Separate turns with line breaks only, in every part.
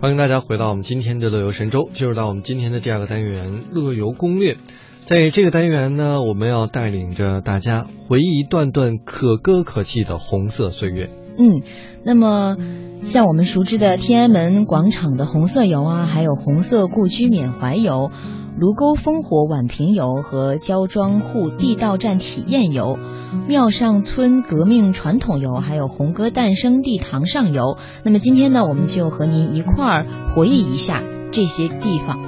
欢迎大家回到我们今天的乐游神州，进入到我们今天的第二个单元乐游攻略。在这个单元呢，我们要带领着大家回忆一段段可歌可泣的红色岁月。
嗯，那么像我们熟知的天安门广场的红色游啊，还有红色故居缅怀游、卢沟烽火宛平游和焦庄户地道战体验游。庙上村革命传统游，还有红歌诞生地堂上游。那么今天呢，我们就和您一块儿回忆一下这些地方。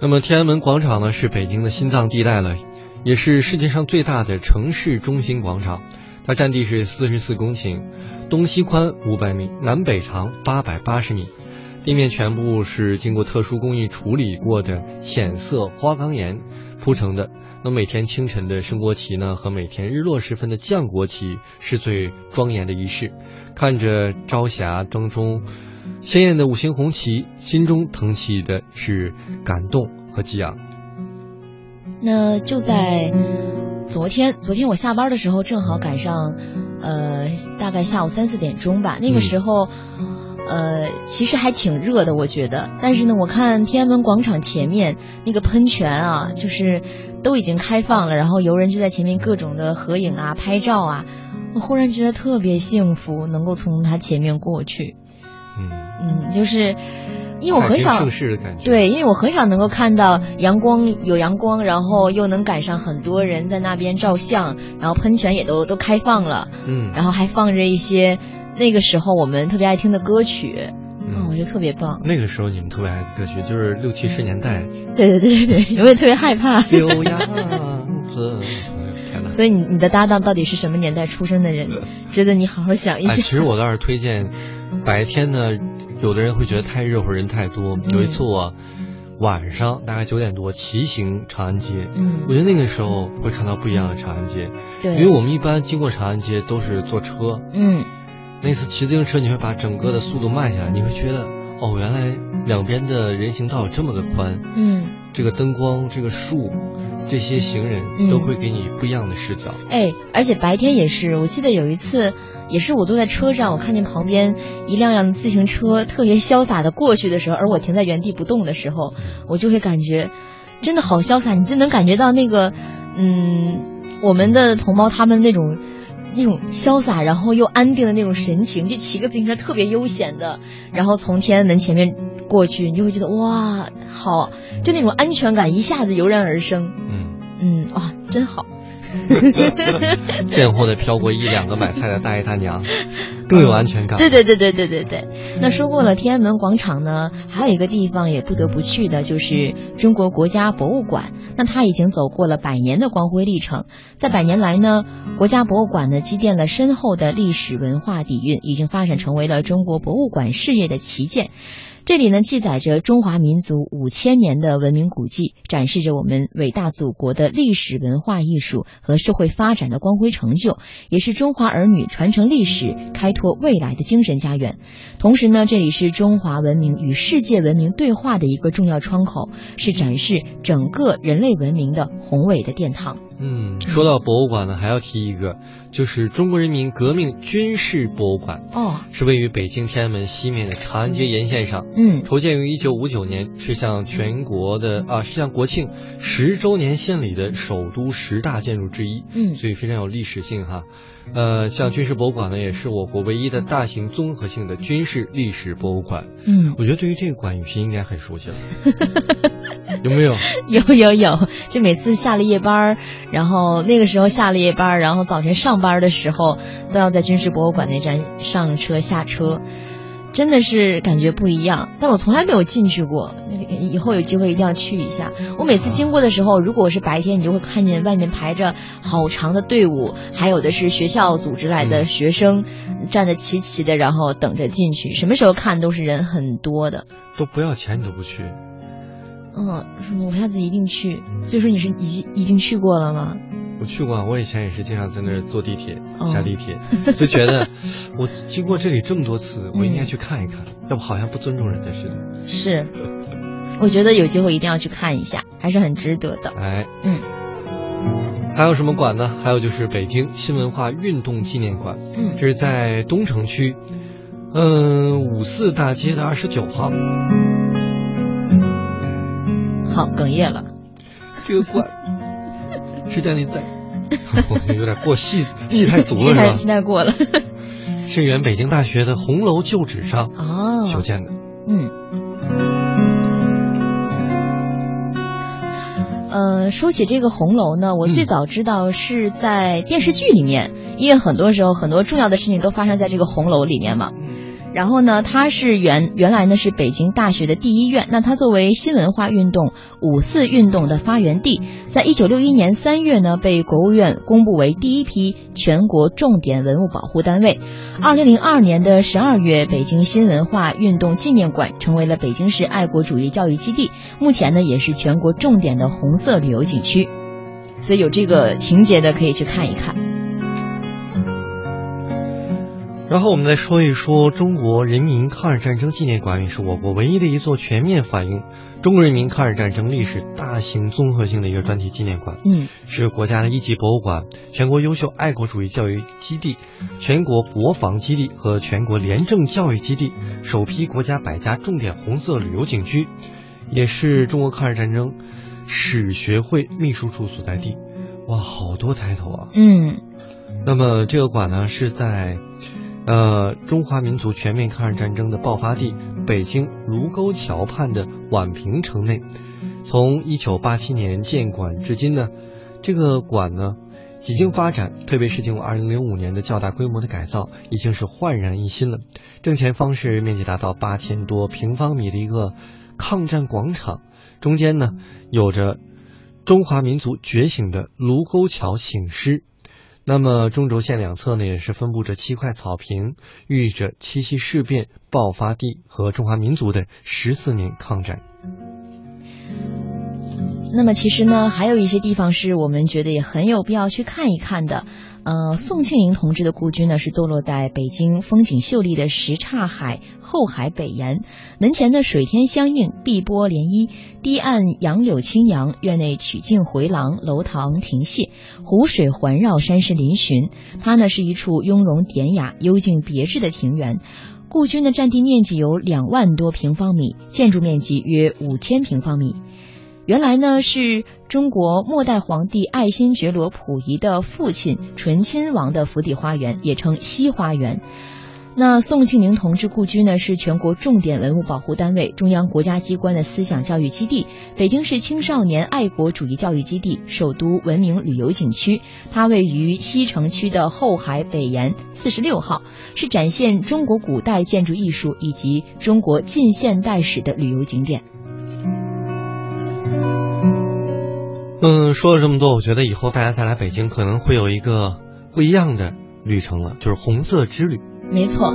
那么天安门广场呢，是北京的心脏地带了，也是世界上最大的城市中心广场。它占地是四十四公顷，东西宽五百米，南北长八百八十米，地面全部是经过特殊工艺处理过的浅色花岗岩铺成的。那每天清晨的升国旗呢，和每天日落时分的降国旗是最庄严的仪式。看着朝霞当中鲜艳的五星红旗，心中腾起的是感动和激昂。
那就在昨天，昨天我下班的时候正好赶上，呃，大概下午三四点钟吧。那个时候，呃，其实还挺热的，我觉得。但是呢，我看天安门广场前面那个喷泉啊，就是。都已经开放了，然后游人就在前面各种的合影啊、拍照啊，我忽然觉得特别幸福，能够从它前面过去。
嗯
嗯，就是因为我很少对，因为我很少能够看到阳光有阳光，然后又能赶上很多人在那边照相，然后喷泉也都都开放了，
嗯，
然后还放着一些那个时候我们特别爱听的歌曲。嗯，我觉得特别棒。
那个时候你们特别爱的歌曲就是六七十年代。
对对对对对，有没有特别害怕？
溜秧子，天哪！
所以你你的搭档到底是什么年代出生的人？值得你好好想一想。
其实我倒是推荐，白天呢，有的人会觉得太热或者人太多。有一次我晚上大概九点多骑行长安街，
嗯，
我觉得那个时候会看到不一样的长安街。
对，
因为我们一般经过长安街都是坐车，
嗯。
那次骑自行车，你会把整个的速度慢下来，你会觉得，哦，原来两边的人行道有这么的宽，
嗯，
这个灯光，这个树，这些行人都会给你不一样的视角。
哎，而且白天也是，我记得有一次，也是我坐在车上，我看见旁边一辆辆自行车特别潇洒的过去的时候，而我停在原地不动的时候，我就会感觉，真的好潇洒，你就能感觉到那个，嗯，我们的同胞他们那种。那种潇洒，然后又安定的那种神情，就骑个自行车特别悠闲的，然后从天安门前面过去，你就会觉得哇，好，就那种安全感一下子油然而生。
嗯
嗯，哇，真好。
贱货的飘过一两个买菜的大爷大娘，更有安全感。
对对对对对对对。那说过了天安门广场呢，还有一个地方也不得不去的，就是中国国家博物馆。那它已经走过了百年的光辉历程，在百年来呢，国家博物馆呢积淀了深厚的历史文化底蕴，已经发展成为了中国博物馆事业的旗舰。这里呢，记载着中华民族五千年的文明古迹，展示着我们伟大祖国的历史文化艺术和社会发展的光辉成就，也是中华儿女传承历史、开拓未来的精神家园。同时呢，这里是中华文明与世界文明对话的一个重要窗口，是展示整个人类文明的宏伟的殿堂。
嗯，说到博物馆呢，还要提一个，就是中国人民革命军事博物馆。
哦，
是位于北京天安门西面的长安街沿线上。
嗯，
筹建于一九五九年，是向全国的啊，是向国庆十周年献礼的首都十大建筑之一。
嗯，
所以非常有历史性哈。呃，像军事博物馆呢，也是我国唯一的大型综合性的军事历史博物馆。
嗯，
我觉得对于这个馆，雨欣应该很熟悉了。有没有？
有有有，就每次下了夜班然后那个时候下了夜班然后早晨上班的时候，都要在军事博物馆那站上车下车，真的是感觉不一样。但我从来没有进去过，以后有机会一定要去一下。我每次经过的时候，如果我是白天，你就会看见外面排着好长的队伍，还有的是学校组织来的学生，站得齐齐的，然后等着进去。什么时候看都是人很多的，
都不要钱你都不去。
嗯，我下次一定去。所以说你是已已经去过了吗？
我去过，我以前也是经常在那儿坐地铁、下地铁，就觉得我经过这里这么多次，我应该去看一看，要不好像不尊重人家似的。
是，我觉得有机会一定要去看一下，还是很值得的。
哎，
嗯，
还有什么馆呢？还有就是北京新文化运动纪念馆，
嗯，
这是在东城区。嗯，五四大街的二十九号。
好，哽咽了。
这个馆是建立在，有点过戏戏太足了，是
吧？戏太过了。
是原北京大学的红楼旧址上
哦
修建的。
嗯。呃，说起这个红楼呢，我最早知道是在电视剧里面，因为很多时候很多重要的事情都发生在这个红楼里面嘛。然后呢，它是原原来呢是北京大学的第一院。那它作为新文化运动五四运动的发源地，在一九六一年三月呢，被国务院公布为第一批全国重点文物保护单位。二零零二年的十二月，北京新文化运动纪念馆成为了北京市爱国主义教育基地，目前呢也是全国重点的红色旅游景区。所以有这个情节的可以去看一看。
然后我们再说一说中国人民抗日战争纪念馆，也是我国唯一的一座全面反映中国人民抗日战争历史大型综合性的一个专题纪念馆。
嗯，
是国家的一级博物馆、全国优秀爱国主义教育基地、全国国防基地和全国廉政教育基地，首批国家百家重点红色旅游景区，也是中国抗日战争史学会秘书处所在地。哇，好多抬头啊！
嗯，
那么这个馆呢是在。呃，中华民族全面抗日战争的爆发地北京卢沟桥畔的宛平城内，从一九八七年建馆至今呢，这个馆呢几经发展，特别是经过二零零五年的较大规模的改造，已经是焕然一新了。正前方是面积达到八千多平方米的一个抗战广场，中间呢有着中华民族觉醒的卢沟桥醒狮。那么中轴线两侧呢，也是分布着七块草坪，寓意着七七事变爆发地和中华民族的十四年抗战。
那么其实呢，还有一些地方是我们觉得也很有必要去看一看的。呃，宋庆龄同志的故居呢是坐落在北京风景秀丽的什刹海后海北沿，门前的水天相映，碧波涟漪，堤岸杨柳青扬，院内曲径回廊，楼堂亭榭，湖水环绕，山势嶙峋。它呢是一处雍容典雅、幽静别致的庭园。故居的占地面积有两万多平方米，建筑面积约五千平方米。原来呢是中国末代皇帝爱新觉罗溥仪的父亲醇亲王的府邸花园，也称西花园。那宋庆龄同志故居呢是全国重点文物保护单位、中央国家机关的思想教育基地、北京市青少年爱国主义教育基地、首都文明旅游景区。它位于西城区的后海北沿四十六号，是展现中国古代建筑艺术以及中国近现代史的旅游景点。
嗯，说了这么多，我觉得以后大家再来北京可能会有一个不一样的旅程了，就是红色之旅。
没错，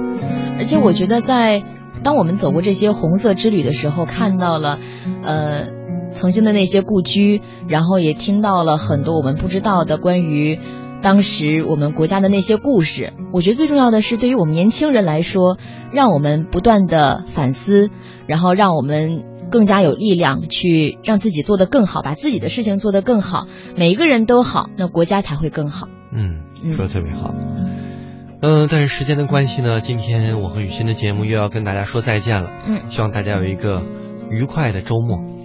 而且我觉得在当我们走过这些红色之旅的时候，看到了呃曾经的那些故居，然后也听到了很多我们不知道的关于当时我们国家的那些故事。我觉得最重要的是，对于我们年轻人来说，让我们不断的反思，然后让我们。更加有力量去让自己做得更好，把自己的事情做得更好，每一个人都好，那国家才会更好。
嗯，说的特别好。嗯，但是时间的关系呢，今天我和雨欣的节目又要跟大家说再见了。
嗯，
希望大家有一个愉快的周末。